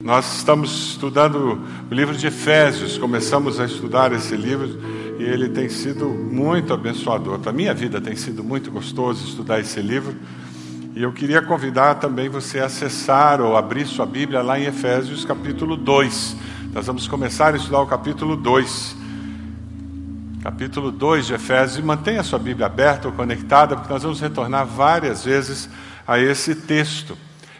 Nós estamos estudando o livro de Efésios, começamos a estudar esse livro e ele tem sido muito abençoador. Para a minha vida tem sido muito gostoso estudar esse livro. E eu queria convidar também você a acessar ou abrir sua Bíblia lá em Efésios capítulo 2. Nós vamos começar a estudar o capítulo 2. Capítulo 2 de Efésios. E mantenha sua Bíblia aberta ou conectada, porque nós vamos retornar várias vezes a esse texto.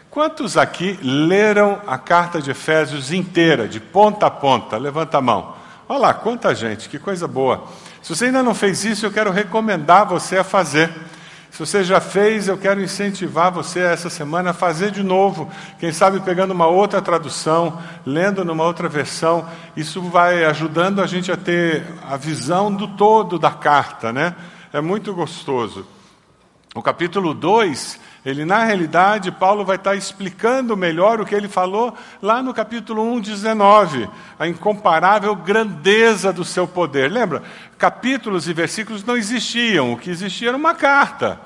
Quantos aqui leram a carta de Efésios inteira, de ponta a ponta? Levanta a mão. Olha lá, quanta gente, que coisa boa. Se você ainda não fez isso, eu quero recomendar você a fazer. Se você já fez, eu quero incentivar você essa semana a fazer de novo. Quem sabe pegando uma outra tradução, lendo numa outra versão. Isso vai ajudando a gente a ter a visão do todo da carta, né? É muito gostoso. O capítulo 2 ele, na realidade, Paulo vai estar explicando melhor o que ele falou lá no capítulo 1, 19, a incomparável grandeza do seu poder. Lembra? Capítulos e versículos não existiam, o que existia era uma carta.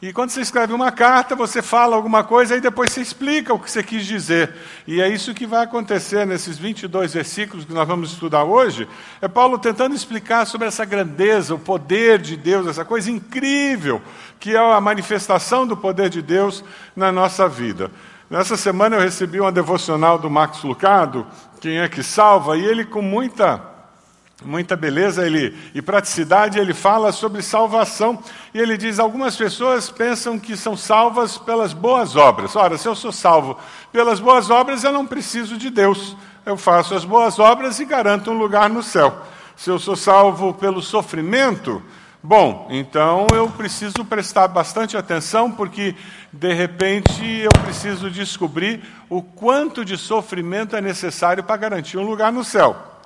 E quando você escreve uma carta, você fala alguma coisa e depois você explica o que você quis dizer. E é isso que vai acontecer nesses 22 versículos que nós vamos estudar hoje. É Paulo tentando explicar sobre essa grandeza, o poder de Deus, essa coisa incrível que é a manifestação do poder de Deus na nossa vida. Nessa semana eu recebi uma devocional do Max Lucado, Quem é que salva, e ele com muita muita beleza ele, e praticidade, ele fala sobre salvação. E ele diz: algumas pessoas pensam que são salvas pelas boas obras. Ora, se eu sou salvo pelas boas obras, eu não preciso de Deus. Eu faço as boas obras e garanto um lugar no céu. Se eu sou salvo pelo sofrimento, bom, então eu preciso prestar bastante atenção, porque de repente eu preciso descobrir o quanto de sofrimento é necessário para garantir um lugar no céu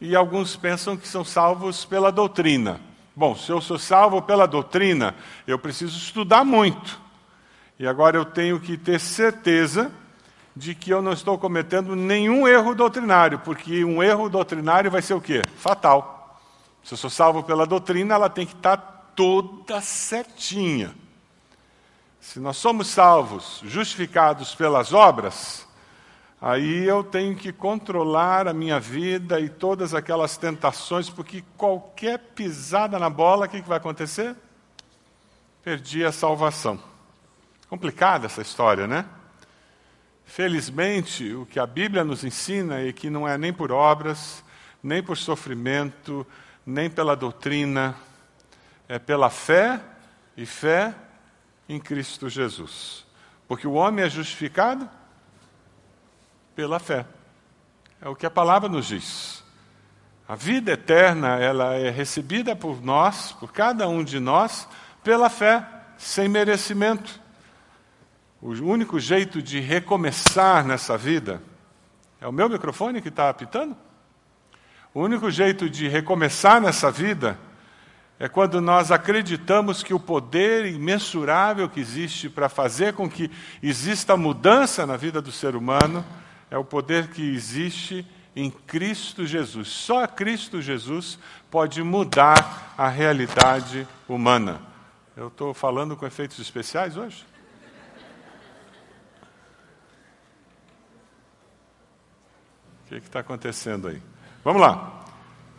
e alguns pensam que são salvos pela doutrina. Bom, se eu sou salvo pela doutrina, eu preciso estudar muito. E agora eu tenho que ter certeza de que eu não estou cometendo nenhum erro doutrinário, porque um erro doutrinário vai ser o quê? Fatal. Se eu sou salvo pela doutrina, ela tem que estar toda certinha. Se nós somos salvos, justificados pelas obras, Aí eu tenho que controlar a minha vida e todas aquelas tentações, porque qualquer pisada na bola, o que, que vai acontecer? Perdi a salvação. Complicada essa história, né? Felizmente, o que a Bíblia nos ensina é que não é nem por obras, nem por sofrimento, nem pela doutrina, é pela fé e fé em Cristo Jesus. Porque o homem é justificado pela fé. É o que a palavra nos diz. A vida eterna, ela é recebida por nós, por cada um de nós, pela fé, sem merecimento. O único jeito de recomeçar nessa vida é o meu microfone que está apitando? O único jeito de recomeçar nessa vida é quando nós acreditamos que o poder imensurável que existe para fazer com que exista mudança na vida do ser humano é o poder que existe em Cristo Jesus. Só Cristo Jesus pode mudar a realidade humana. Eu estou falando com efeitos especiais hoje? O que está acontecendo aí? Vamos lá.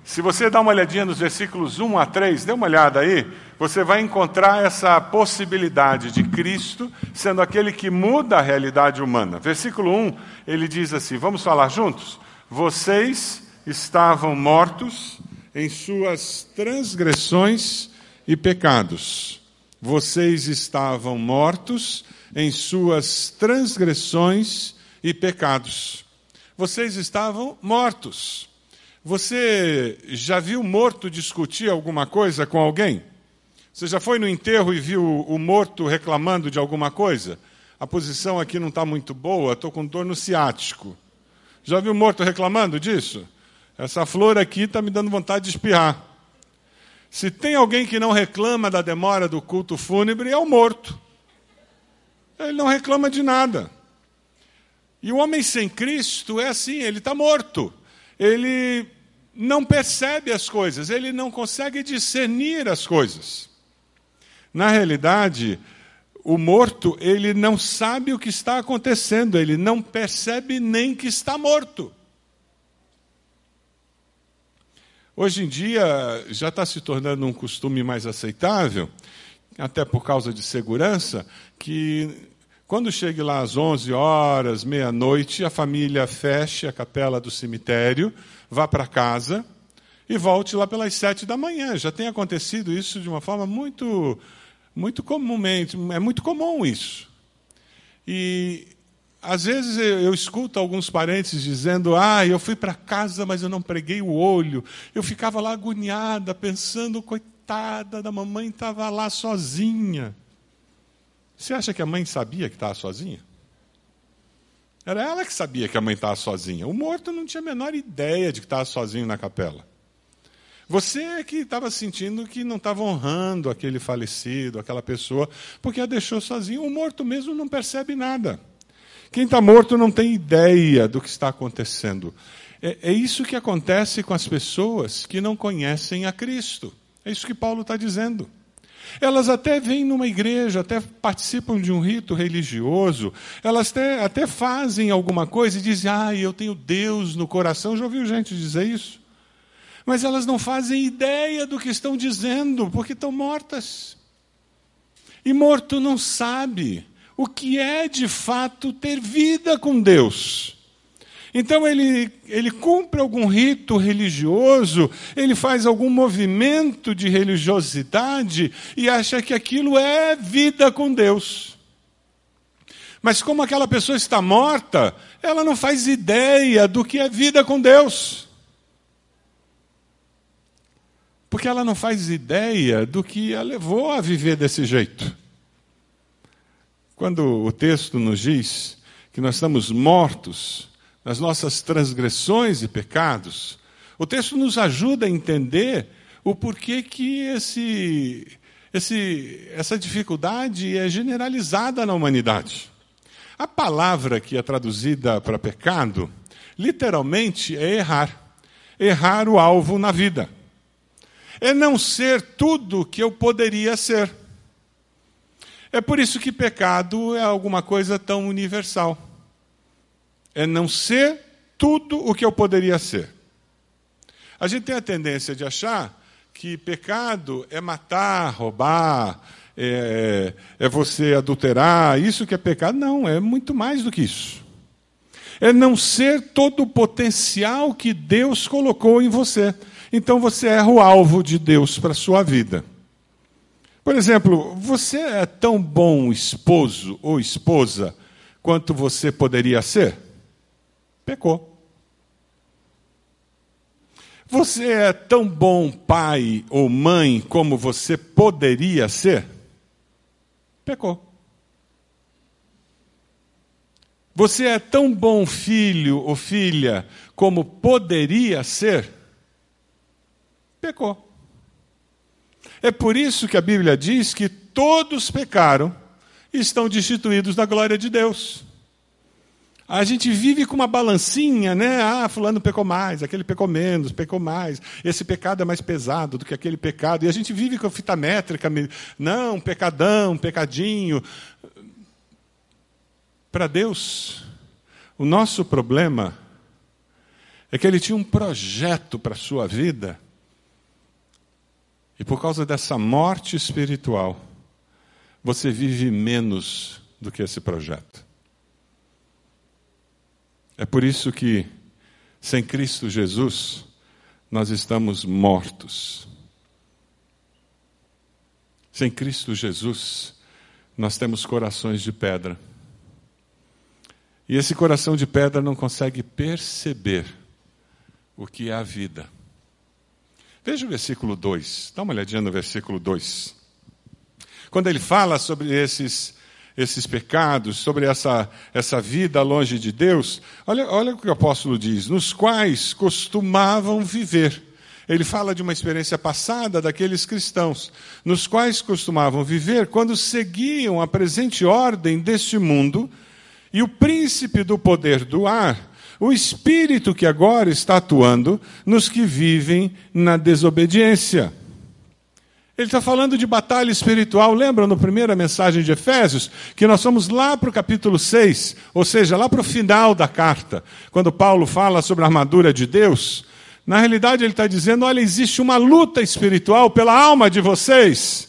Se você dá uma olhadinha nos versículos 1 a 3, dê uma olhada aí, você vai encontrar essa possibilidade de Cristo sendo aquele que muda a realidade humana. Versículo 1, ele diz assim: vamos falar juntos? Vocês estavam mortos em suas transgressões e pecados. Vocês estavam mortos em suas transgressões e pecados. Vocês estavam mortos. Você já viu morto discutir alguma coisa com alguém? Você já foi no enterro e viu o morto reclamando de alguma coisa? A posição aqui não está muito boa, estou com dor no ciático. Já viu o morto reclamando disso? Essa flor aqui está me dando vontade de espirrar. Se tem alguém que não reclama da demora do culto fúnebre, é o morto. Ele não reclama de nada. E o homem sem Cristo é assim, ele está morto. Ele não percebe as coisas, ele não consegue discernir as coisas. Na realidade, o morto, ele não sabe o que está acontecendo, ele não percebe nem que está morto. Hoje em dia já está se tornando um costume mais aceitável, até por causa de segurança, que quando chegue lá às 11 horas, meia-noite, a família feche a capela do cemitério, vá para casa e volte lá pelas sete da manhã. Já tem acontecido isso de uma forma muito, muito comumente, é muito comum isso. E às vezes eu, escuto alguns parentes dizendo: Ah, eu fui para casa, mas eu não preguei o olho. Eu ficava lá agoniada, pensando, coitada da mamãe, estava lá sozinha. Você acha que a mãe sabia que estava sozinha? Era ela que sabia que a mãe estava sozinha. O morto não tinha a menor ideia de que estava sozinho na capela. Você é que estava sentindo que não estava honrando aquele falecido, aquela pessoa, porque a deixou sozinho. O morto mesmo não percebe nada. Quem está morto não tem ideia do que está acontecendo. É, é isso que acontece com as pessoas que não conhecem a Cristo. É isso que Paulo está dizendo. Elas até vêm numa igreja, até participam de um rito religioso, elas até, até fazem alguma coisa e dizem, ah, eu tenho Deus no coração. Já ouviu gente dizer isso? Mas elas não fazem ideia do que estão dizendo, porque estão mortas. E morto não sabe o que é de fato ter vida com Deus. Então ele, ele cumpre algum rito religioso, ele faz algum movimento de religiosidade e acha que aquilo é vida com Deus. Mas como aquela pessoa está morta, ela não faz ideia do que é vida com Deus. Porque ela não faz ideia do que a levou a viver desse jeito. Quando o texto nos diz que nós estamos mortos nas nossas transgressões e pecados, o texto nos ajuda a entender o porquê que esse, esse, essa dificuldade é generalizada na humanidade. A palavra que é traduzida para pecado, literalmente, é errar. Errar o alvo na vida. É não ser tudo que eu poderia ser. É por isso que pecado é alguma coisa tão universal. É não ser tudo o que eu poderia ser. A gente tem a tendência de achar que pecado é matar, roubar, é, é você adulterar, isso que é pecado. Não, é muito mais do que isso. É não ser todo o potencial que Deus colocou em você. Então você erra o alvo de Deus para a sua vida. Por exemplo, você é tão bom esposo ou esposa quanto você poderia ser? Pecou. Você é tão bom pai ou mãe como você poderia ser? Pecou. Você é tão bom filho ou filha como poderia ser? Pecou. É por isso que a Bíblia diz que todos pecaram e estão destituídos da glória de Deus. A gente vive com uma balancinha, né? Ah, fulano pecou mais, aquele pecou menos, pecou mais. Esse pecado é mais pesado do que aquele pecado. E a gente vive com a fita métrica, não, pecadão, pecadinho. Para Deus, o nosso problema é que ele tinha um projeto para a sua vida e por causa dessa morte espiritual, você vive menos do que esse projeto. É por isso que, sem Cristo Jesus, nós estamos mortos. Sem Cristo Jesus, nós temos corações de pedra. E esse coração de pedra não consegue perceber o que é a vida. Veja o versículo 2. Dá uma olhadinha no versículo 2. Quando ele fala sobre esses, esses pecados, sobre essa, essa vida longe de Deus, olha, olha o que o apóstolo diz: nos quais costumavam viver. Ele fala de uma experiência passada daqueles cristãos, nos quais costumavam viver quando seguiam a presente ordem deste mundo e o príncipe do poder do ar o Espírito que agora está atuando nos que vivem na desobediência. Ele está falando de batalha espiritual. Lembra no primeira mensagem de Efésios que nós somos lá para o capítulo 6, ou seja, lá para o final da carta, quando Paulo fala sobre a armadura de Deus. Na realidade, ele está dizendo: olha, existe uma luta espiritual pela alma de vocês.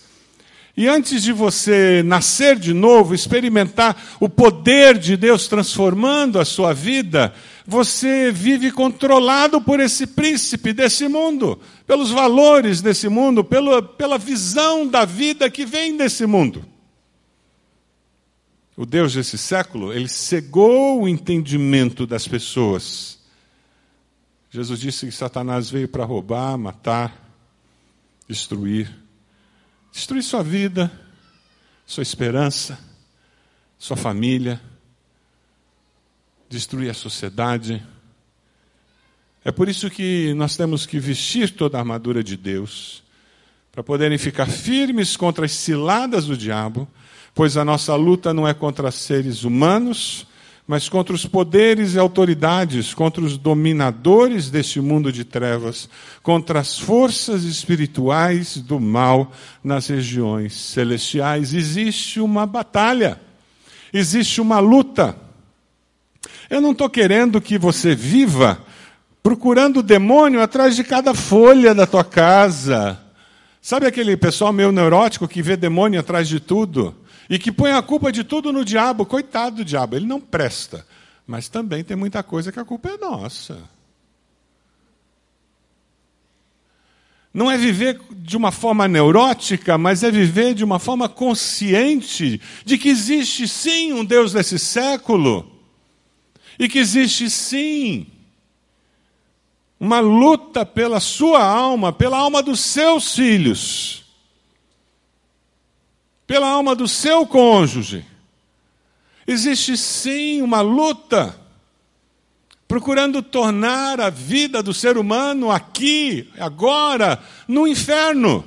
E antes de você nascer de novo, experimentar o poder de Deus transformando a sua vida, você vive controlado por esse príncipe desse mundo, pelos valores desse mundo, pela, pela visão da vida que vem desse mundo. O Deus desse século, ele cegou o entendimento das pessoas. Jesus disse que Satanás veio para roubar, matar, destruir destruir sua vida, sua esperança, sua família, destruir a sociedade. É por isso que nós temos que vestir toda a armadura de Deus, para poderem ficar firmes contra as ciladas do diabo, pois a nossa luta não é contra seres humanos, mas contra os poderes e autoridades, contra os dominadores deste mundo de trevas, contra as forças espirituais do mal nas regiões celestiais. Existe uma batalha, existe uma luta. Eu não estou querendo que você viva procurando o demônio atrás de cada folha da tua casa. Sabe aquele pessoal meio neurótico que vê demônio atrás de tudo? E que põe a culpa de tudo no diabo. Coitado do diabo, ele não presta. Mas também tem muita coisa que a culpa é nossa. Não é viver de uma forma neurótica, mas é viver de uma forma consciente de que existe sim um Deus desse século. E que existe sim uma luta pela sua alma, pela alma dos seus filhos pela alma do seu cônjuge. Existe sim uma luta procurando tornar a vida do ser humano aqui, agora, no inferno.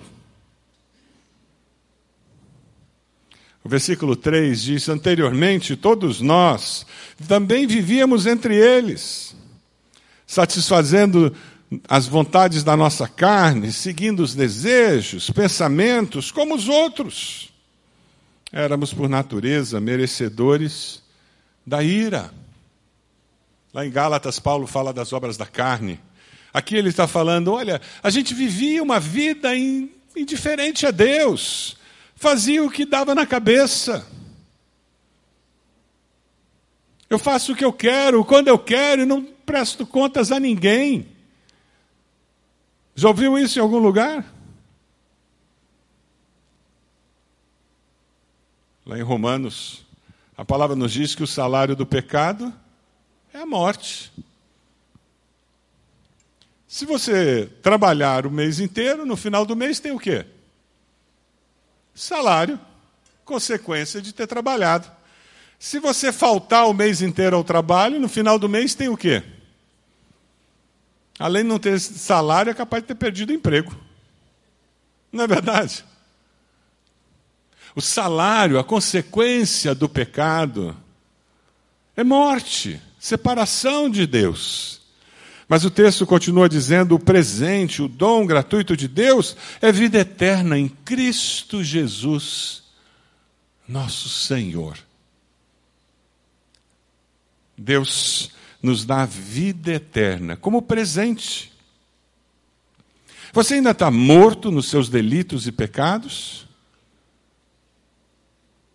O versículo 3 diz: Anteriormente, todos nós também vivíamos entre eles, satisfazendo as vontades da nossa carne, seguindo os desejos, pensamentos, como os outros. Éramos, por natureza, merecedores da ira. Lá em Gálatas, Paulo fala das obras da carne. Aqui ele está falando: olha, a gente vivia uma vida indiferente a Deus, fazia o que dava na cabeça. Eu faço o que eu quero, quando eu quero, e não presto contas a ninguém. Já ouviu isso em algum lugar? Lá em Romanos, a palavra nos diz que o salário do pecado é a morte. Se você trabalhar o mês inteiro, no final do mês tem o quê? Salário, consequência de ter trabalhado. Se você faltar o mês inteiro ao trabalho, no final do mês tem o quê? Além de não ter salário, é capaz de ter perdido emprego. Não é verdade? O salário, a consequência do pecado é morte, separação de Deus. Mas o texto continua dizendo: o presente, o dom gratuito de Deus é vida eterna em Cristo Jesus, nosso Senhor. Deus nos dá vida eterna como presente. Você ainda está morto nos seus delitos e pecados?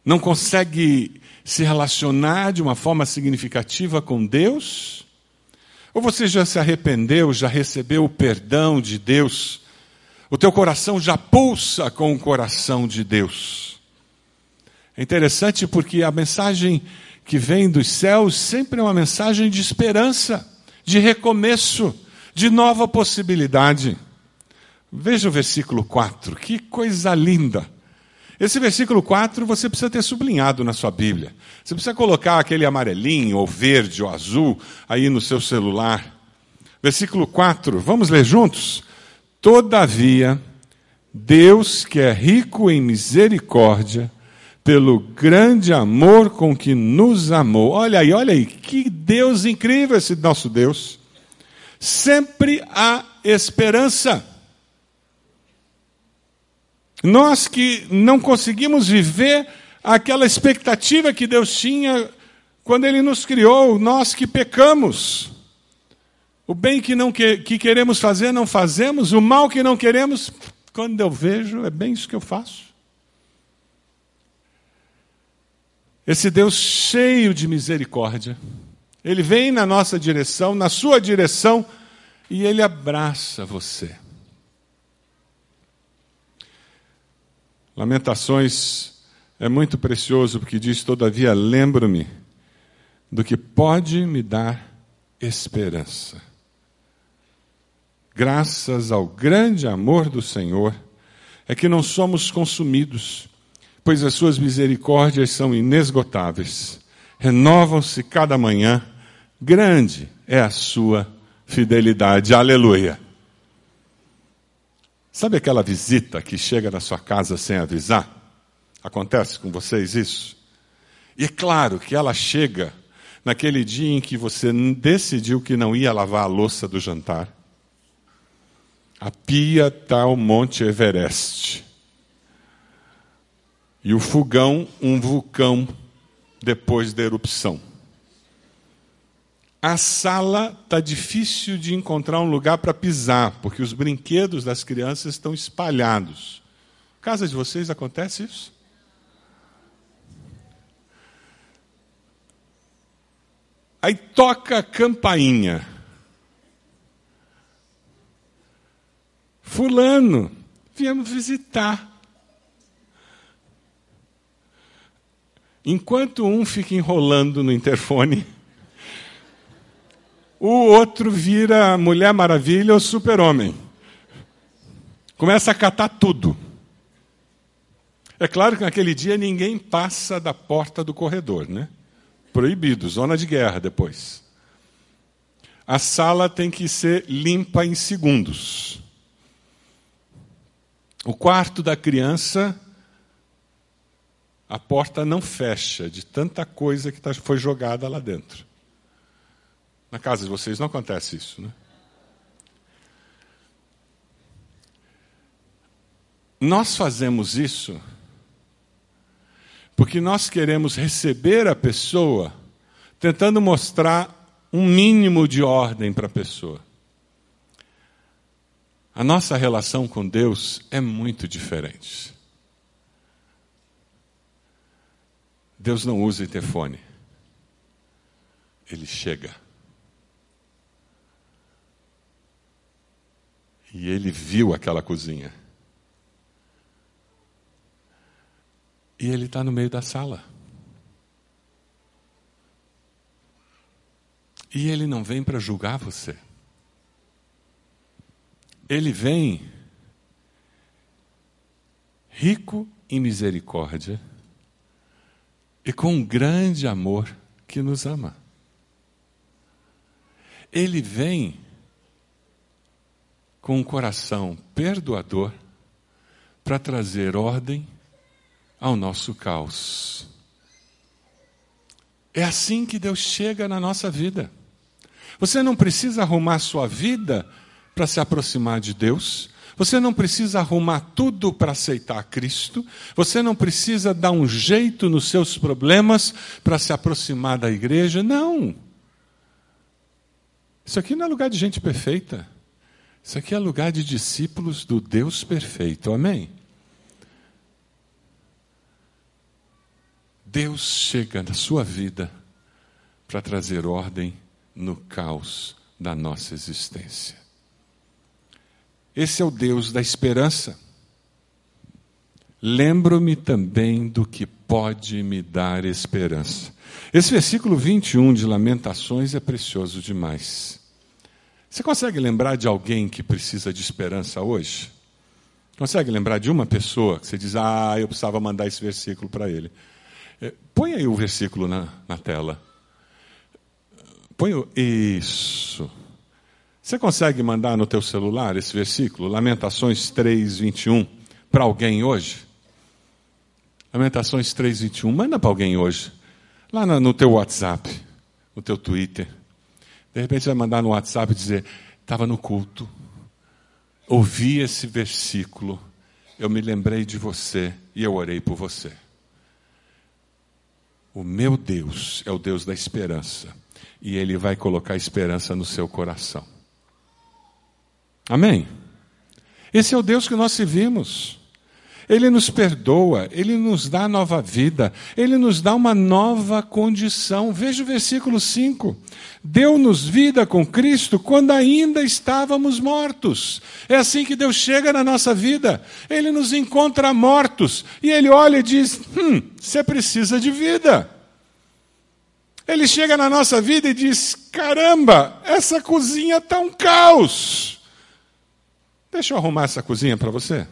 não consegue se relacionar de uma forma significativa com Deus? Ou você já se arrependeu, já recebeu o perdão de Deus? O teu coração já pulsa com o coração de Deus. É interessante porque a mensagem que vem dos céus sempre é uma mensagem de esperança, de recomeço, de nova possibilidade. Veja o versículo 4, que coisa linda. Esse versículo 4 você precisa ter sublinhado na sua Bíblia. Você precisa colocar aquele amarelinho, ou verde, ou azul aí no seu celular. Versículo 4, vamos ler juntos? Todavia, Deus, que é rico em misericórdia, pelo grande amor com que nos amou. Olha aí, olha aí, que Deus incrível esse nosso Deus. Sempre há esperança. Nós que não conseguimos viver aquela expectativa que Deus tinha quando Ele nos criou, nós que pecamos. O bem que, não que, que queremos fazer, não fazemos, o mal que não queremos, quando eu vejo, é bem isso que eu faço. Esse Deus cheio de misericórdia, Ele vem na nossa direção, na sua direção, e Ele abraça você. Lamentações é muito precioso porque diz: Todavia, lembro-me do que pode me dar esperança. Graças ao grande amor do Senhor, é que não somos consumidos, pois as suas misericórdias são inesgotáveis, renovam-se cada manhã, grande é a sua fidelidade. Aleluia. Sabe aquela visita que chega na sua casa sem avisar? Acontece com vocês isso? E é claro que ela chega naquele dia em que você decidiu que não ia lavar a louça do jantar. A pia está ao Monte Everest. E o fogão, um vulcão depois da erupção. A sala está difícil de encontrar um lugar para pisar, porque os brinquedos das crianças estão espalhados. Casa de vocês acontece isso? Aí toca a campainha. Fulano, viemos visitar. Enquanto um fica enrolando no interfone, o outro vira Mulher Maravilha ou Super-Homem. Começa a catar tudo. É claro que naquele dia ninguém passa da porta do corredor, né? Proibido, zona de guerra depois. A sala tem que ser limpa em segundos. O quarto da criança, a porta não fecha de tanta coisa que tá, foi jogada lá dentro. Na casa de vocês não acontece isso, né? Nós fazemos isso porque nós queremos receber a pessoa tentando mostrar um mínimo de ordem para a pessoa. A nossa relação com Deus é muito diferente. Deus não usa interfone. Ele chega. E ele viu aquela cozinha. E ele está no meio da sala. E ele não vem para julgar você. Ele vem rico em misericórdia e com um grande amor que nos ama. Ele vem com um coração perdoador para trazer ordem ao nosso caos. É assim que Deus chega na nossa vida. Você não precisa arrumar sua vida para se aproximar de Deus. Você não precisa arrumar tudo para aceitar Cristo. Você não precisa dar um jeito nos seus problemas para se aproximar da igreja. Não. Isso aqui não é lugar de gente perfeita. Isso aqui é lugar de discípulos do Deus perfeito. Amém? Deus chega na sua vida para trazer ordem no caos da nossa existência. Esse é o Deus da esperança. Lembro-me também do que pode me dar esperança. Esse versículo 21 de Lamentações é precioso demais. Você consegue lembrar de alguém que precisa de esperança hoje? Consegue lembrar de uma pessoa que você diz, ah, eu precisava mandar esse versículo para ele? É, põe aí o versículo na, na tela. Põe o, isso. Você consegue mandar no teu celular esse versículo, Lamentações 3, 21, para alguém hoje? Lamentações 3, 21, manda para alguém hoje. Lá no, no teu WhatsApp, no teu Twitter. De repente vai mandar no WhatsApp dizer: estava no culto, ouvi esse versículo eu me lembrei de você e eu orei por você. O meu Deus é o Deus da esperança e Ele vai colocar esperança no seu coração. Amém? Esse é o Deus que nós servimos. Ele nos perdoa, Ele nos dá nova vida, Ele nos dá uma nova condição. Veja o versículo 5. Deu-nos vida com Cristo quando ainda estávamos mortos. É assim que Deus chega na nossa vida. Ele nos encontra mortos e Ele olha e diz: Hum, você precisa de vida. Ele chega na nossa vida e diz: Caramba, essa cozinha está um caos. Deixa eu arrumar essa cozinha para você.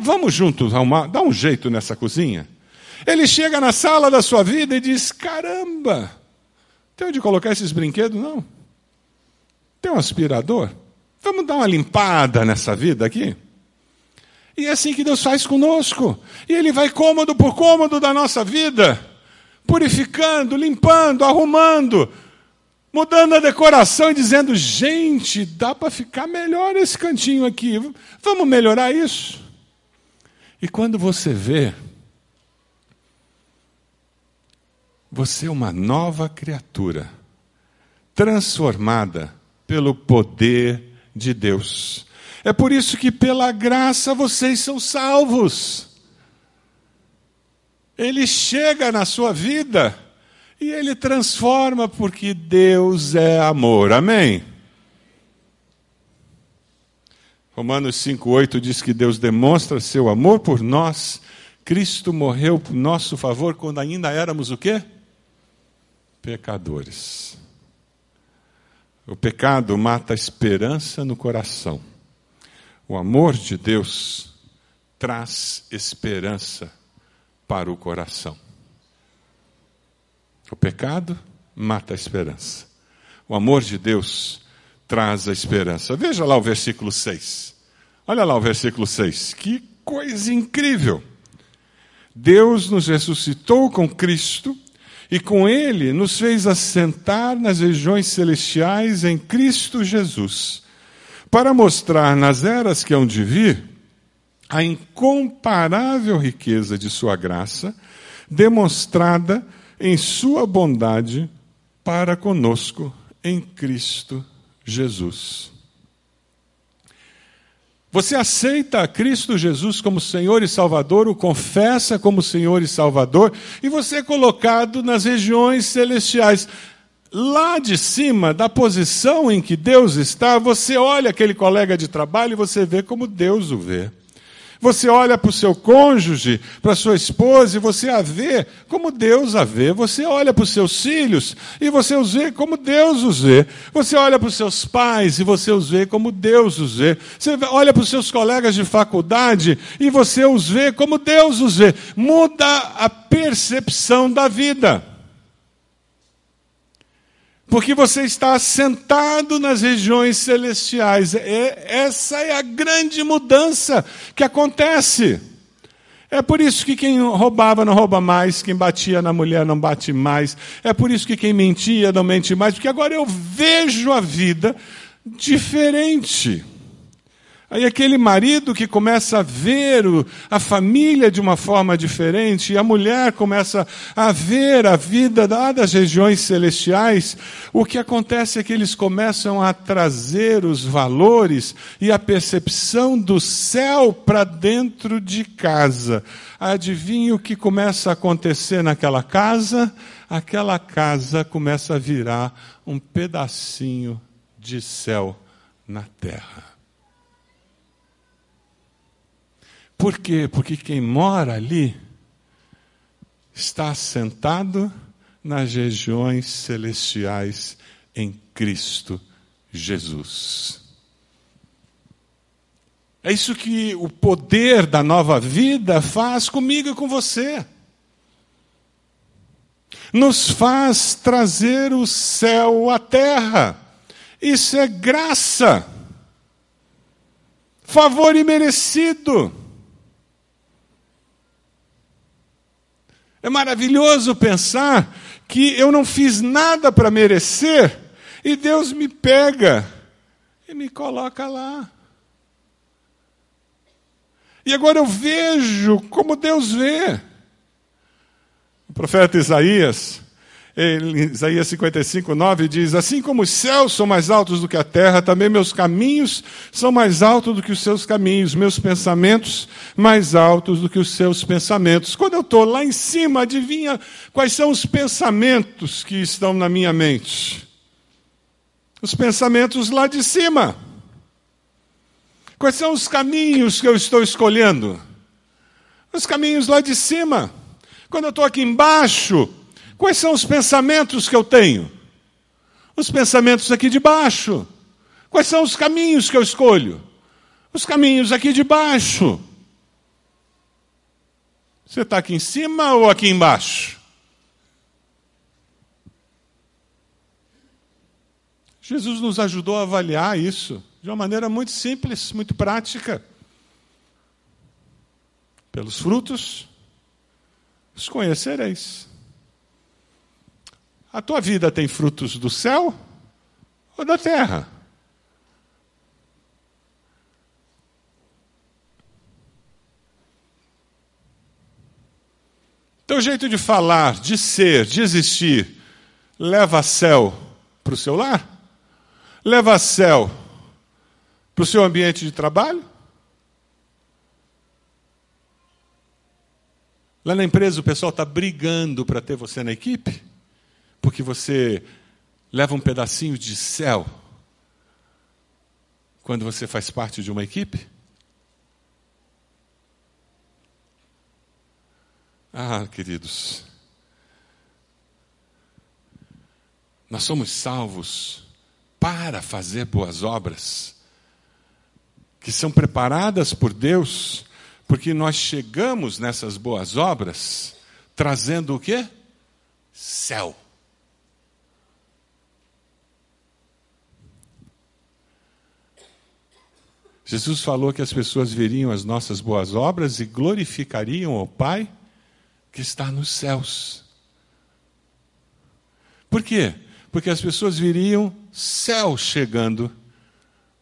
Vamos juntos arrumar, dá um jeito nessa cozinha. Ele chega na sala da sua vida e diz: Caramba, tem onde colocar esses brinquedos? Não. Tem um aspirador? Vamos dar uma limpada nessa vida aqui? E é assim que Deus faz conosco. E Ele vai cômodo por cômodo da nossa vida, purificando, limpando, arrumando, mudando a decoração e dizendo: gente, dá para ficar melhor esse cantinho aqui. Vamos melhorar isso? E quando você vê, você é uma nova criatura, transformada pelo poder de Deus. É por isso que, pela graça, vocês são salvos. Ele chega na sua vida e ele transforma, porque Deus é amor. Amém? Romanos 5,8 diz que Deus demonstra seu amor por nós. Cristo morreu por nosso favor quando ainda éramos o quê? Pecadores. O pecado mata a esperança no coração. O amor de Deus traz esperança para o coração. O pecado mata a esperança. O amor de Deus traz a esperança. Veja lá o versículo 6. Olha lá o versículo 6. Que coisa incrível! Deus nos ressuscitou com Cristo e com Ele nos fez assentar nas regiões celestiais em Cristo Jesus, para mostrar nas eras que hão de vir a incomparável riqueza de Sua graça, demonstrada em Sua bondade para conosco em Cristo Jesus. Você aceita Cristo Jesus como Senhor e Salvador, o confessa como Senhor e Salvador, e você é colocado nas regiões celestiais. Lá de cima, da posição em que Deus está, você olha aquele colega de trabalho e você vê como Deus o vê. Você olha para o seu cônjuge, para sua esposa, e você a vê como Deus a vê. Você olha para os seus filhos e você os vê como Deus os vê. Você olha para os seus pais e você os vê como Deus os vê. Você olha para os seus colegas de faculdade e você os vê como Deus os vê. Muda a percepção da vida porque você está sentado nas regiões celestiais. É, essa é a grande mudança que acontece. É por isso que quem roubava não rouba mais, quem batia na mulher não bate mais. É por isso que quem mentia não mente mais, porque agora eu vejo a vida diferente. Aí aquele marido que começa a ver a família de uma forma diferente, e a mulher começa a ver a vida lá das regiões celestiais, o que acontece é que eles começam a trazer os valores e a percepção do céu para dentro de casa. Adivinha o que começa a acontecer naquela casa? Aquela casa começa a virar um pedacinho de céu na terra. Por quê? Porque quem mora ali está sentado nas regiões celestiais em Cristo Jesus. É isso que o poder da nova vida faz comigo e com você. Nos faz trazer o céu à terra. Isso é graça. Favor imerecido. É maravilhoso pensar que eu não fiz nada para merecer e Deus me pega e me coloca lá. E agora eu vejo como Deus vê. O profeta Isaías, em Isaías 55, 9 diz: Assim como os céus são mais altos do que a terra, também meus caminhos são mais altos do que os seus caminhos, meus pensamentos mais altos do que os seus pensamentos. Quando eu estou lá em cima, adivinha quais são os pensamentos que estão na minha mente? Os pensamentos lá de cima. Quais são os caminhos que eu estou escolhendo? Os caminhos lá de cima. Quando eu estou aqui embaixo, quais são os pensamentos que eu tenho? Os pensamentos aqui de baixo. Quais são os caminhos que eu escolho? Os caminhos aqui de baixo. Você está aqui em cima ou aqui embaixo? Jesus nos ajudou a avaliar isso de uma maneira muito simples, muito prática. Pelos frutos os conhecereis. A tua vida tem frutos do céu ou da terra? Teu jeito de falar, de ser, de existir, leva céu para o seu lar? Leva céu para o seu ambiente de trabalho? Lá na empresa o pessoal está brigando para ter você na equipe, porque você leva um pedacinho de céu quando você faz parte de uma equipe? Ah, queridos, nós somos salvos para fazer boas obras que são preparadas por Deus, porque nós chegamos nessas boas obras trazendo o quê? Céu. Jesus falou que as pessoas veriam as nossas boas obras e glorificariam o Pai que está nos céus. Por quê? Porque as pessoas viriam céu chegando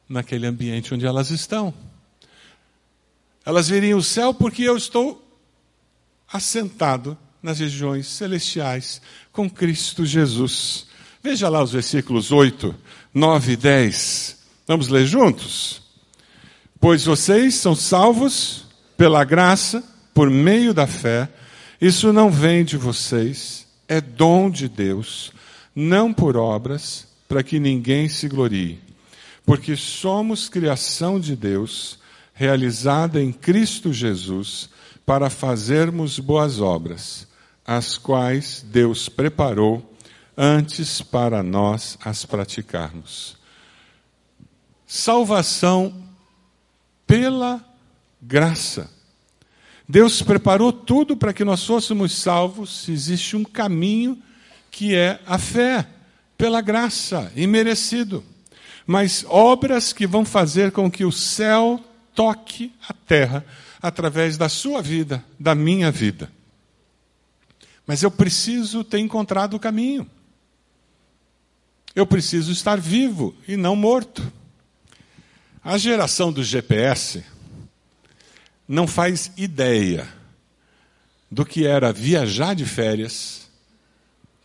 naquele ambiente onde elas estão. Elas veriam o céu porque eu estou assentado nas regiões celestiais com Cristo Jesus. Veja lá os versículos 8, 9 e 10. Vamos ler juntos? Pois vocês são salvos pela graça, por meio da fé. Isso não vem de vocês, é dom de Deus, não por obras, para que ninguém se glorie porque somos criação de Deus, realizada em Cristo Jesus, para fazermos boas obras, as quais Deus preparou antes para nós as praticarmos. Salvação pela graça. Deus preparou tudo para que nós fôssemos salvos, existe um caminho que é a fé, pela graça, imerecido mas obras que vão fazer com que o céu toque a terra através da sua vida, da minha vida. Mas eu preciso ter encontrado o caminho. Eu preciso estar vivo e não morto. A geração do GPS não faz ideia do que era viajar de férias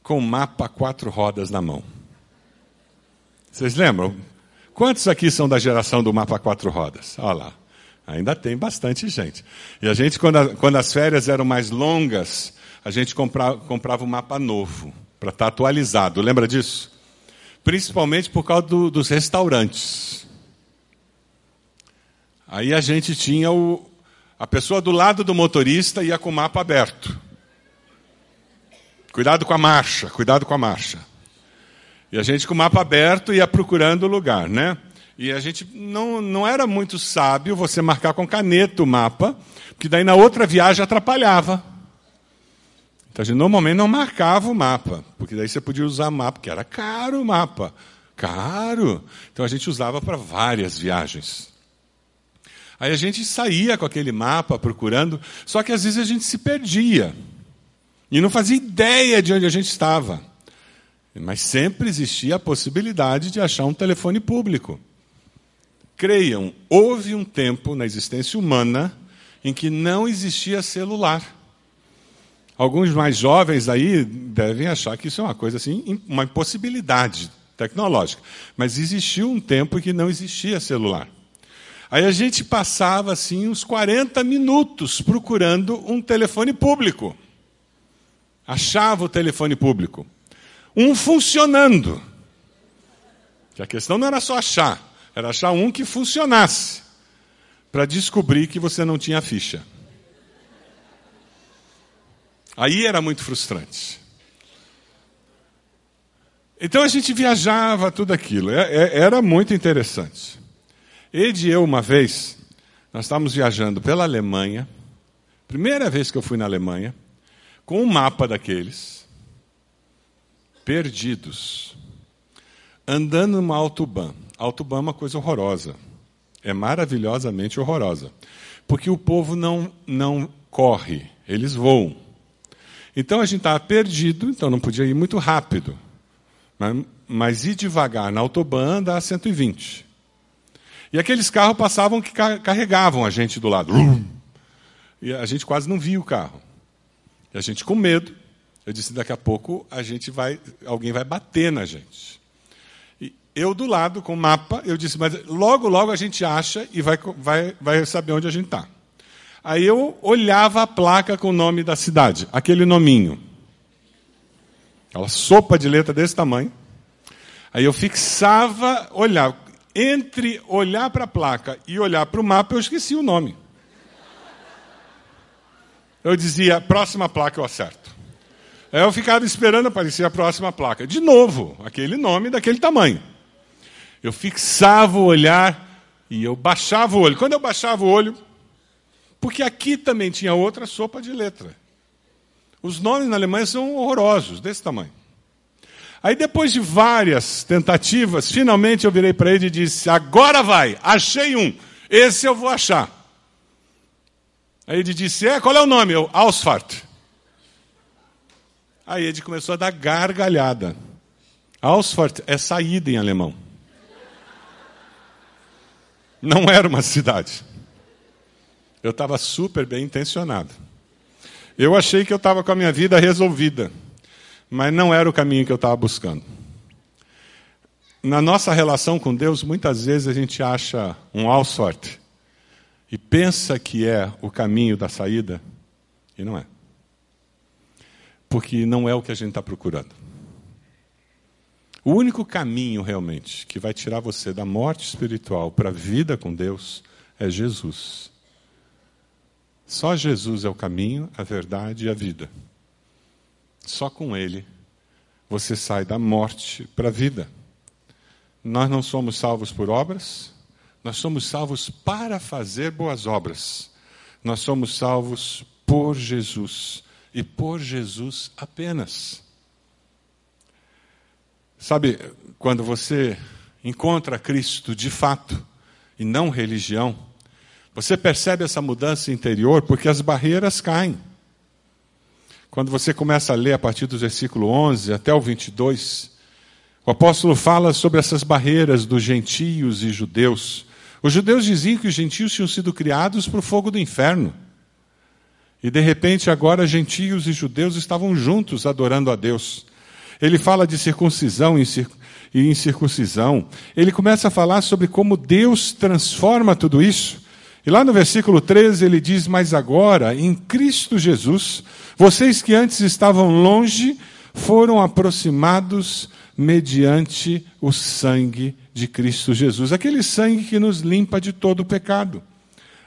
com mapa quatro rodas na mão. Vocês lembram? Quantos aqui são da geração do mapa quatro rodas? Olha lá. Ainda tem bastante gente. E a gente, quando, a, quando as férias eram mais longas, a gente comprava, comprava um mapa novo, para estar tá atualizado. Lembra disso? Principalmente por causa do, dos restaurantes. Aí a gente tinha o, a pessoa do lado do motorista ia com o mapa aberto. Cuidado com a marcha, cuidado com a marcha. E a gente com o mapa aberto ia procurando o lugar, né? E a gente não, não era muito sábio você marcar com caneta o mapa, porque daí na outra viagem atrapalhava. Então a gente normalmente não marcava o mapa, porque daí você podia usar mapa, porque era caro o mapa. Caro. Então a gente usava para várias viagens. Aí a gente saía com aquele mapa procurando, só que às vezes a gente se perdia. E não fazia ideia de onde a gente estava. Mas sempre existia a possibilidade de achar um telefone público. Creiam, houve um tempo na existência humana em que não existia celular. Alguns mais jovens aí devem achar que isso é uma coisa assim, uma impossibilidade tecnológica. Mas existiu um tempo em que não existia celular. Aí a gente passava assim uns 40 minutos procurando um telefone público. Achava o telefone público. Um funcionando. Que a questão não era só achar, era achar um que funcionasse. Para descobrir que você não tinha ficha. Aí era muito frustrante. Então a gente viajava tudo aquilo, é, é, era muito interessante. Ed e eu, uma vez, nós estávamos viajando pela Alemanha, primeira vez que eu fui na Alemanha, com um mapa daqueles, perdidos, andando numa autobahn. Autobahn é uma coisa horrorosa, é maravilhosamente horrorosa, porque o povo não, não corre, eles voam. Então a gente estava perdido, então não podia ir muito rápido. Mas, mas ir devagar na autobahn dá 120. E aqueles carros passavam que carregavam a gente do lado. E a gente quase não via o carro. E a gente com medo. Eu disse, daqui a pouco a gente vai, alguém vai bater na gente. E eu do lado, com o mapa, eu disse, mas logo, logo a gente acha e vai, vai, vai saber onde a gente está. Aí eu olhava a placa com o nome da cidade, aquele nominho. Aquela sopa de letra desse tamanho. Aí eu fixava, olhava. Entre olhar para a placa e olhar para o mapa, eu esqueci o nome. Eu dizia, próxima placa eu acerto. Aí eu ficava esperando aparecer a próxima placa. De novo, aquele nome daquele tamanho. Eu fixava o olhar e eu baixava o olho. Quando eu baixava o olho, porque aqui também tinha outra sopa de letra. Os nomes na Alemanha são horrorosos, desse tamanho. Aí depois de várias tentativas, finalmente eu virei para ele e disse: Agora vai, achei um, esse eu vou achar. Aí ele disse: É, qual é o nome? Eu, Ausfahrt. Aí ele começou a dar gargalhada. Ausfahrt é saída em alemão. Não era uma cidade. Eu estava super bem intencionado. Eu achei que eu estava com a minha vida resolvida, mas não era o caminho que eu estava buscando. Na nossa relação com Deus, muitas vezes a gente acha um all sorte e pensa que é o caminho da saída, e não é. Porque não é o que a gente está procurando. O único caminho realmente que vai tirar você da morte espiritual para a vida com Deus é Jesus. Só Jesus é o caminho, a verdade e a vida. Só com Ele você sai da morte para a vida. Nós não somos salvos por obras, nós somos salvos para fazer boas obras. Nós somos salvos por Jesus e por Jesus apenas. Sabe, quando você encontra Cristo de fato e não religião, você percebe essa mudança interior porque as barreiras caem. Quando você começa a ler a partir do versículo 11 até o 22, o apóstolo fala sobre essas barreiras dos gentios e judeus. Os judeus diziam que os gentios tinham sido criados para o fogo do inferno. E de repente, agora, gentios e judeus estavam juntos adorando a Deus. Ele fala de circuncisão e incircuncisão. Ele começa a falar sobre como Deus transforma tudo isso. E lá no versículo 13 ele diz: Mas agora, em Cristo Jesus, vocês que antes estavam longe foram aproximados mediante o sangue de Cristo Jesus aquele sangue que nos limpa de todo o pecado.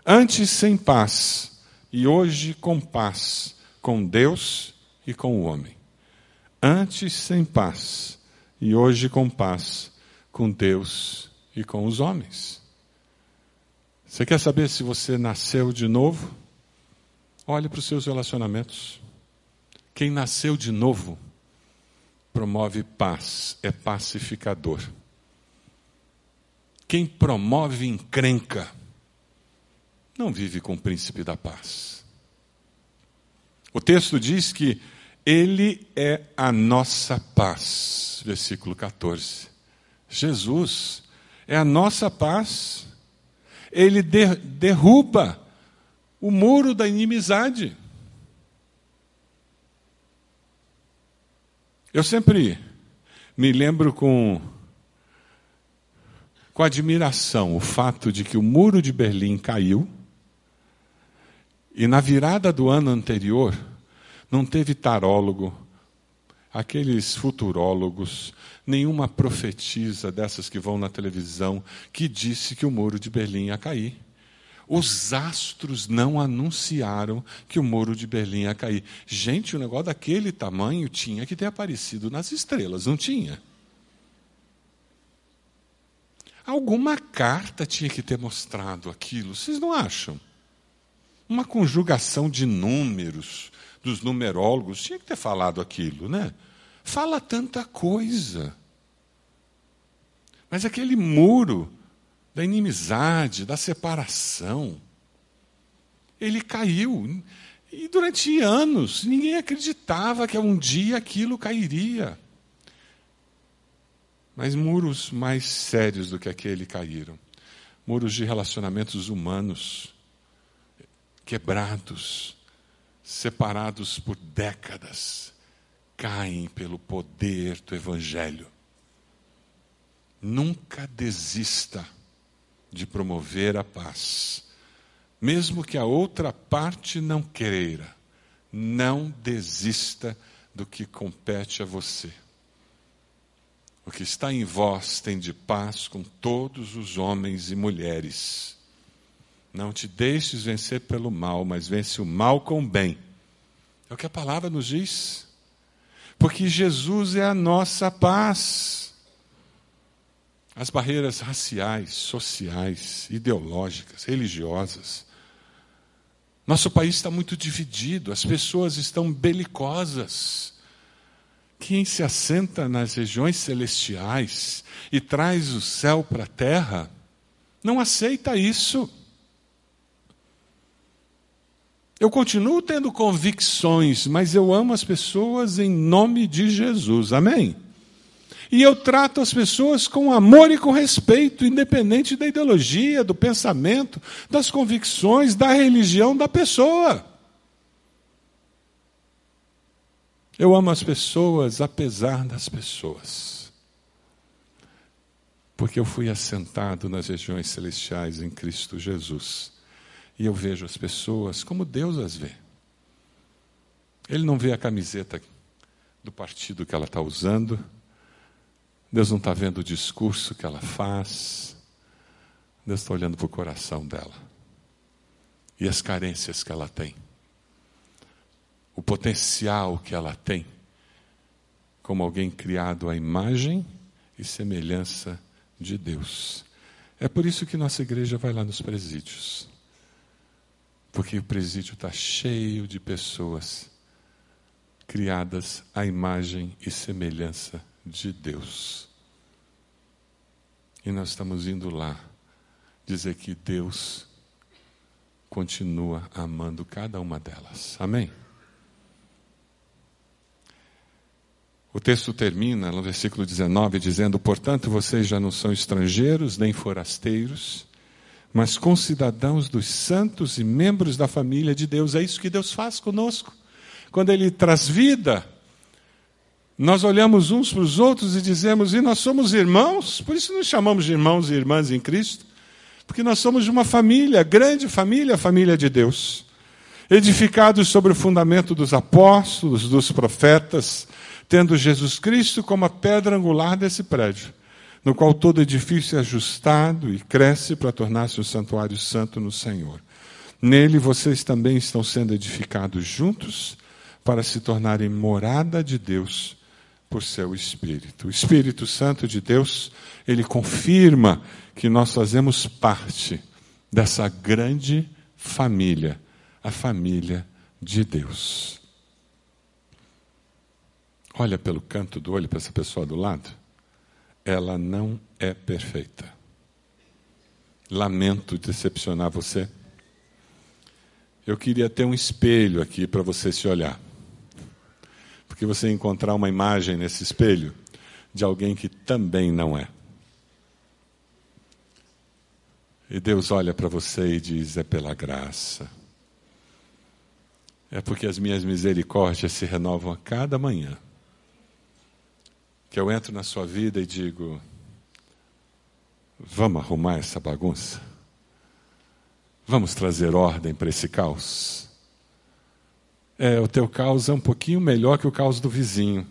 Antes sem paz, e hoje com paz, com Deus e com o homem. Antes sem paz, e hoje com paz, com Deus e com os homens. Você quer saber se você nasceu de novo? Olhe para os seus relacionamentos. Quem nasceu de novo promove paz, é pacificador. Quem promove encrenca não vive com o príncipe da paz. O texto diz que ele é a nossa paz. Versículo 14. Jesus é a nossa paz ele derruba o muro da inimizade. Eu sempre me lembro com, com admiração o fato de que o muro de Berlim caiu e na virada do ano anterior não teve tarólogo, aqueles futurólogos, nenhuma profetisa dessas que vão na televisão que disse que o muro de Berlim ia cair. Os astros não anunciaram que o muro de Berlim ia cair. Gente, o negócio daquele tamanho tinha que ter aparecido nas estrelas, não tinha? Alguma carta tinha que ter mostrado aquilo, vocês não acham? Uma conjugação de números, dos numerólogos, tinha que ter falado aquilo, né? Fala tanta coisa. Mas aquele muro da inimizade, da separação, ele caiu. E durante anos, ninguém acreditava que um dia aquilo cairia. Mas muros mais sérios do que aquele caíram muros de relacionamentos humanos, quebrados, separados por décadas, caem pelo poder do Evangelho. Nunca desista de promover a paz, mesmo que a outra parte não queira, não desista do que compete a você. O que está em vós tem de paz com todos os homens e mulheres. Não te deixes vencer pelo mal, mas vence o mal com o bem. É o que a palavra nos diz. Porque Jesus é a nossa paz. As barreiras raciais, sociais, ideológicas, religiosas. Nosso país está muito dividido, as pessoas estão belicosas. Quem se assenta nas regiões celestiais e traz o céu para a terra, não aceita isso. Eu continuo tendo convicções, mas eu amo as pessoas em nome de Jesus. Amém? E eu trato as pessoas com amor e com respeito, independente da ideologia, do pensamento, das convicções, da religião da pessoa. Eu amo as pessoas apesar das pessoas. Porque eu fui assentado nas regiões celestiais em Cristo Jesus. E eu vejo as pessoas como Deus as vê. Ele não vê a camiseta do partido que ela está usando, Deus não está vendo o discurso que ela faz, Deus está olhando para o coração dela e as carências que ela tem, o potencial que ela tem, como alguém criado à imagem e semelhança de Deus. É por isso que nossa igreja vai lá nos presídios. Porque o presídio está cheio de pessoas criadas à imagem e semelhança de Deus. E nós estamos indo lá dizer que Deus continua amando cada uma delas. Amém? O texto termina no versículo 19 dizendo: Portanto, vocês já não são estrangeiros nem forasteiros mas concidadãos dos santos e membros da família de Deus. É isso que Deus faz conosco. Quando Ele traz vida, nós olhamos uns para os outros e dizemos, e nós somos irmãos, por isso nos chamamos de irmãos e irmãs em Cristo, porque nós somos de uma família, grande família, a família de Deus, edificados sobre o fundamento dos apóstolos, dos profetas, tendo Jesus Cristo como a pedra angular desse prédio no qual todo edifício é ajustado e cresce para tornar-se um santuário santo no Senhor. Nele vocês também estão sendo edificados juntos para se tornarem morada de Deus por seu Espírito. O Espírito Santo de Deus, ele confirma que nós fazemos parte dessa grande família, a família de Deus. Olha pelo canto do olho para essa pessoa do lado ela não é perfeita. Lamento decepcionar você. Eu queria ter um espelho aqui para você se olhar. Porque você encontrar uma imagem nesse espelho de alguém que também não é. E Deus olha para você e diz: é pela graça, é porque as minhas misericórdias se renovam a cada manhã. Que eu entro na sua vida e digo: vamos arrumar essa bagunça? Vamos trazer ordem para esse caos? É, o teu caos é um pouquinho melhor que o caos do vizinho.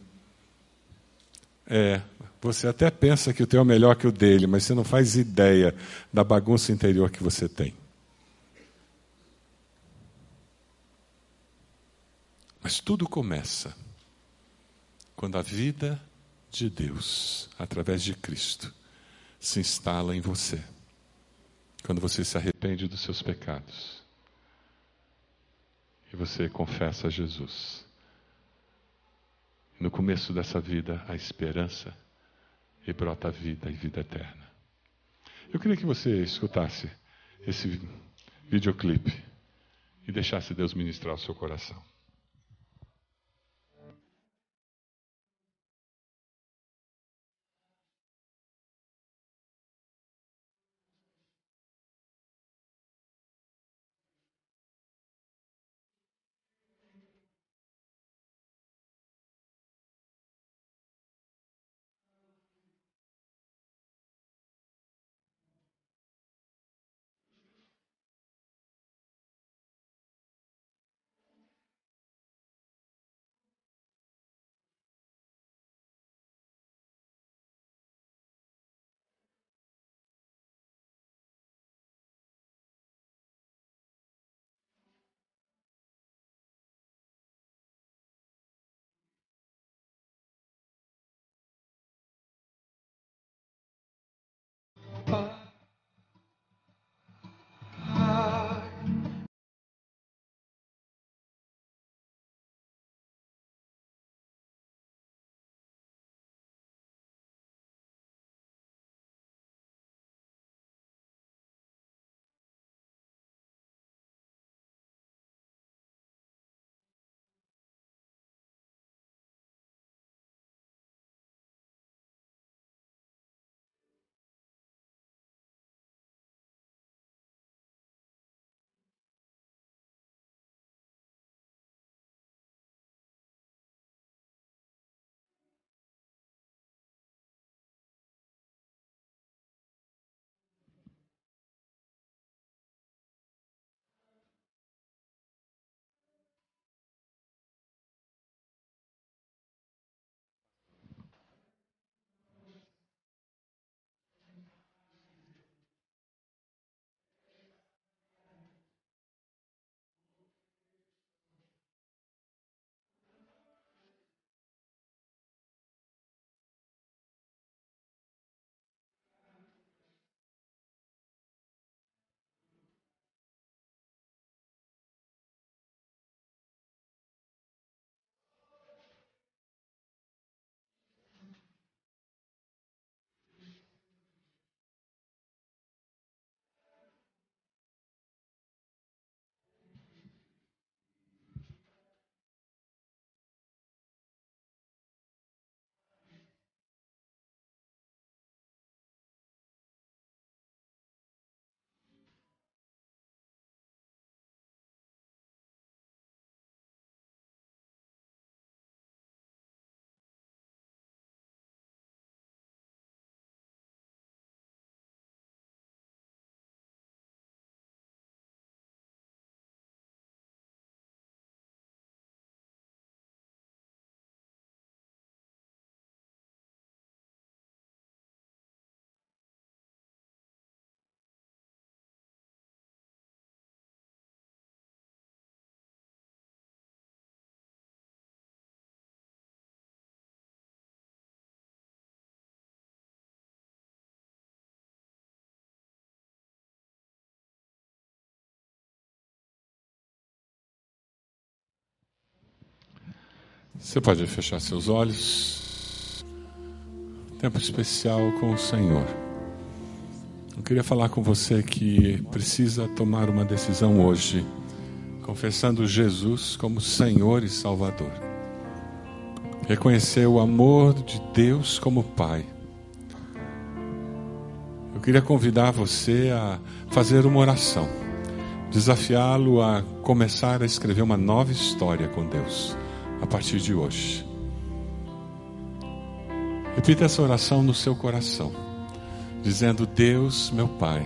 É, você até pensa que o teu é melhor que o dele, mas você não faz ideia da bagunça interior que você tem. Mas tudo começa quando a vida de Deus, através de Cristo, se instala em você. Quando você se arrepende dos seus pecados e você confessa a Jesus. No começo dessa vida, a esperança e brota a vida e vida eterna. Eu queria que você escutasse esse videoclipe e deixasse Deus ministrar o seu coração. Você pode fechar seus olhos. Tempo especial com o Senhor. Eu queria falar com você que precisa tomar uma decisão hoje, confessando Jesus como Senhor e Salvador. Reconhecer o amor de Deus como Pai. Eu queria convidar você a fazer uma oração desafiá-lo a começar a escrever uma nova história com Deus a partir de hoje. Repita essa oração no seu coração, dizendo: Deus, meu Pai,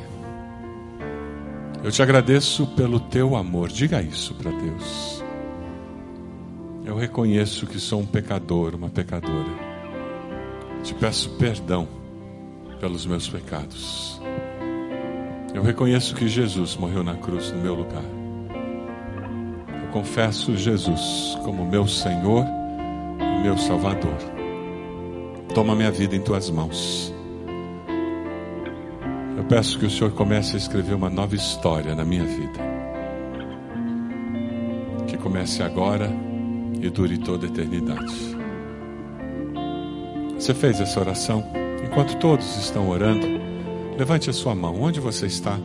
eu te agradeço pelo teu amor. Diga isso para Deus. Eu reconheço que sou um pecador, uma pecadora. Te peço perdão pelos meus pecados. Eu reconheço que Jesus morreu na cruz no meu lugar. Confesso Jesus como meu Senhor e meu Salvador. Toma minha vida em tuas mãos. Eu peço que o Senhor comece a escrever uma nova história na minha vida. Que comece agora e dure toda a eternidade. Você fez essa oração? Enquanto todos estão orando, levante a sua mão. Onde você está?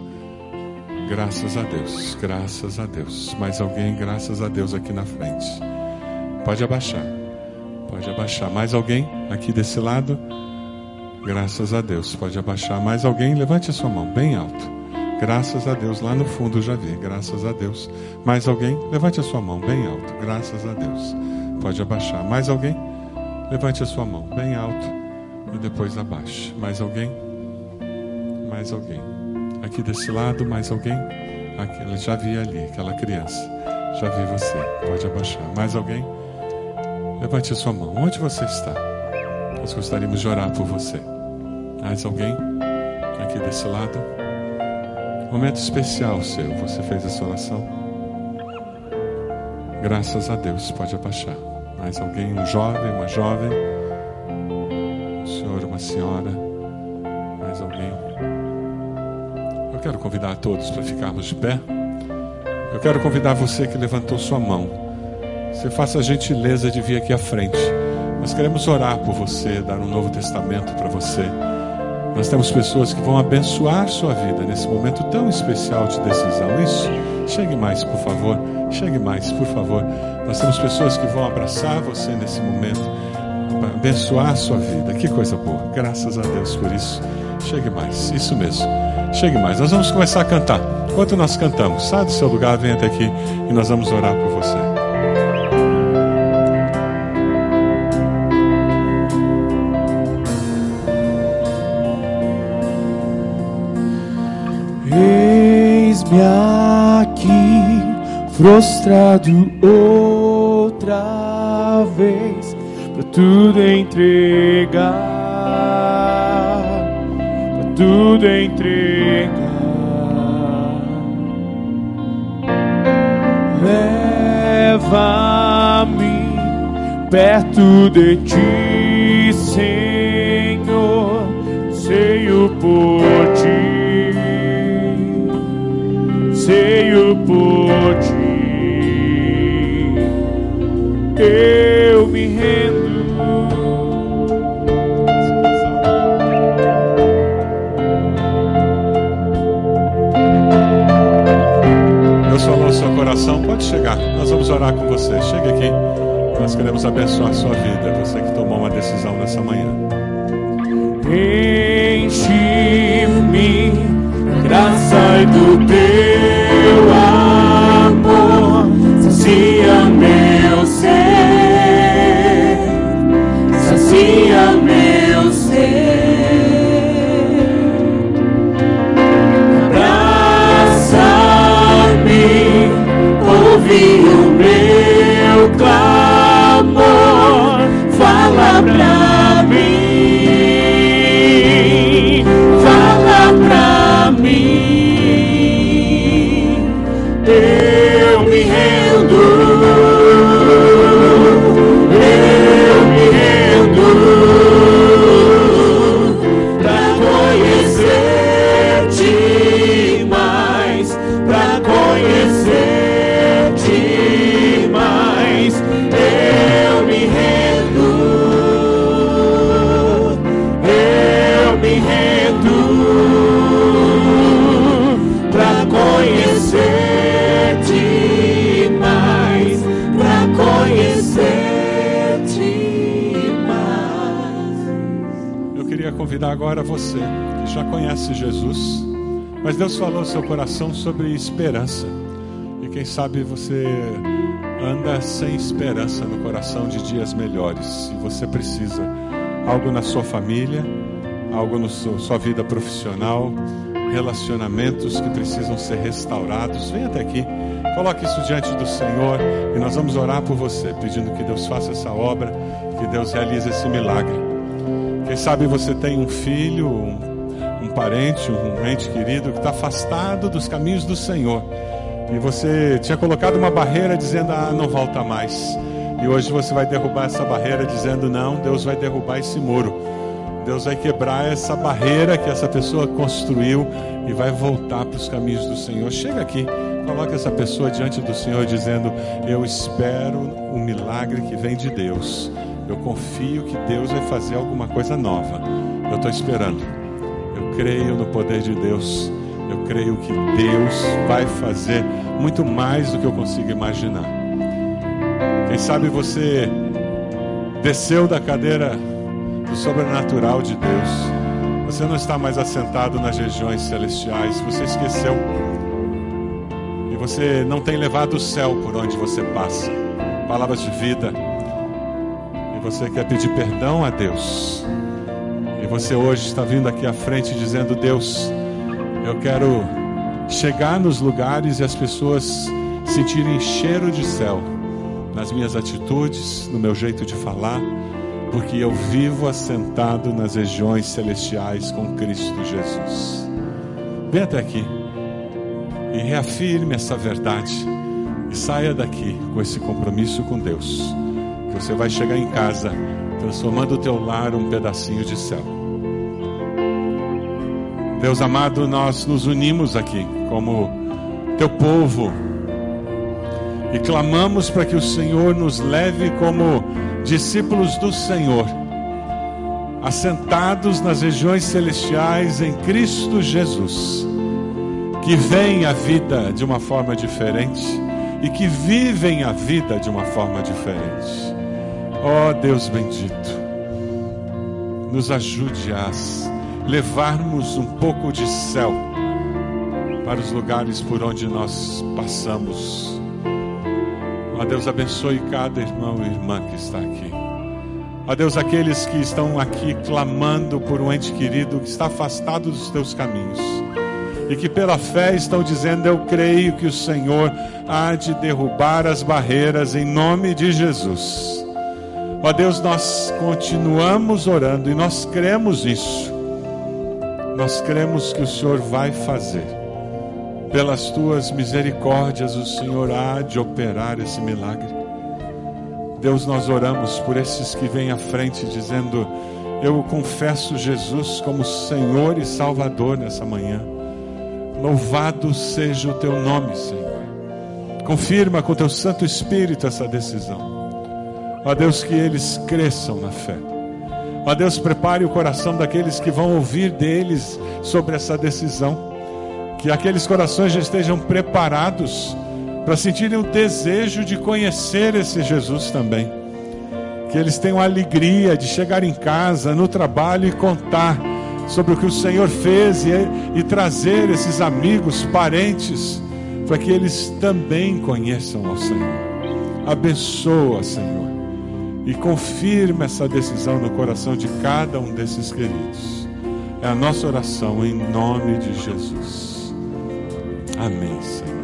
Graças a Deus, graças a Deus. Mais alguém, graças a Deus, aqui na frente. Pode abaixar. Pode abaixar. Mais alguém aqui desse lado? Graças a Deus. Pode abaixar. Mais alguém? Levante a sua mão bem alto. Graças a Deus. Lá no fundo já vi. Graças a Deus. Mais alguém? Levante a sua mão bem alto. Graças a Deus. Pode abaixar. Mais alguém? Levante a sua mão bem alto e depois abaixe. Mais alguém? Mais alguém? Aqui desse lado, mais alguém? Aquela, já vi ali, aquela criança. Já vi você. Pode abaixar. Mais alguém? Levante a sua mão. Onde você está? Nós gostaríamos de orar por você. Mais alguém aqui desse lado? Momento especial seu. Você fez essa oração? Graças a Deus. Pode abaixar. Mais alguém? Um jovem, uma jovem? Um senhor, uma senhora? Quero convidar todos para ficarmos de pé. Eu quero convidar você que levantou sua mão você faça a gentileza de vir aqui à frente. Nós queremos orar por você, dar um novo testamento para você. Nós temos pessoas que vão abençoar sua vida nesse momento tão especial de decisão. Isso, chegue mais, por favor. Chegue mais, por favor. Nós temos pessoas que vão abraçar você nesse momento, abençoar sua vida. Que coisa boa. Graças a Deus por isso. Chegue mais. Isso mesmo. Chegue mais. Nós vamos começar a cantar. Enquanto nós cantamos, sai do seu lugar, venha até aqui e nós vamos orar por você. Eis-me aqui, frustrado outra vez, para tudo entregar, tudo entregar. Leva-me perto de ti, Senhor, sei por ti anseio por ti. Eu coração, pode chegar. Nós vamos orar com você. Chegue aqui. Nós queremos abençoar a sua vida. Você que tomou uma decisão nessa manhã. Enche-me graça do teu be você que já conhece Jesus Mas Deus falou no seu coração sobre esperança. E quem sabe você anda sem esperança no coração de dias melhores. E você precisa algo na sua família, algo na sua vida profissional, relacionamentos que precisam ser restaurados. Vem até aqui, coloque isso diante do Senhor e nós vamos orar por você, pedindo que Deus faça essa obra, que Deus realize esse milagre. Sabe você tem um filho, um, parente, um ente querido que está afastado dos caminhos do Senhor e você tinha colocado uma barreira dizendo: Ah, não volta mais. E hoje você vai derrubar essa barreira dizendo: Não, Deus vai derrubar esse muro. Deus vai quebrar essa barreira que essa pessoa construiu e vai voltar para os caminhos do Senhor. Chega aqui, coloque essa pessoa diante do Senhor dizendo: Eu espero o milagre que vem de Deus. Eu confio que Deus vai fazer alguma coisa nova. Eu estou esperando. Eu creio no poder de Deus. Eu creio que Deus vai fazer muito mais do que eu consigo imaginar. Quem sabe você desceu da cadeira do sobrenatural de Deus. Você não está mais assentado nas regiões celestiais, você esqueceu. E você não tem levado o céu por onde você passa. Palavras de vida. Você quer pedir perdão a Deus. E você hoje está vindo aqui à frente dizendo: Deus, eu quero chegar nos lugares e as pessoas sentirem cheiro de céu nas minhas atitudes, no meu jeito de falar, porque eu vivo assentado nas regiões celestiais com Cristo Jesus. Venha até aqui e reafirme essa verdade e saia daqui com esse compromisso com Deus, você vai chegar em casa transformando o teu lar um pedacinho de céu. Deus amado, nós nos unimos aqui como teu povo e clamamos para que o Senhor nos leve como discípulos do Senhor, assentados nas regiões celestiais em Cristo Jesus, que veem a vida de uma forma diferente e que vivem a vida de uma forma diferente. Ó oh, Deus bendito, nos ajude a levarmos um pouco de céu para os lugares por onde nós passamos. Ó Deus, abençoe cada irmão e irmã que está aqui. Ó Deus, aqueles que estão aqui clamando por um ente querido que está afastado dos teus caminhos e que pela fé estão dizendo: Eu creio que o Senhor há de derrubar as barreiras em nome de Jesus. Ó Deus, nós continuamos orando e nós cremos nisso nós cremos que o Senhor vai fazer. Pelas tuas misericórdias, o Senhor há de operar esse milagre. Deus, nós oramos por esses que vêm à frente dizendo: Eu confesso Jesus como Senhor e Salvador nessa manhã. Louvado seja o teu nome, Senhor. Confirma com teu Santo Espírito essa decisão. Ó Deus, que eles cresçam na fé Ó Deus, prepare o coração daqueles que vão ouvir deles sobre essa decisão. Que aqueles corações já estejam preparados para sentirem o desejo de conhecer esse Jesus também. Que eles tenham alegria de chegar em casa, no trabalho e contar sobre o que o Senhor fez e, e trazer esses amigos, parentes, para que eles também conheçam ao Senhor. Abençoa, Senhor e confirma essa decisão no coração de cada um desses queridos. É a nossa oração em nome de Jesus. Amém, Senhor.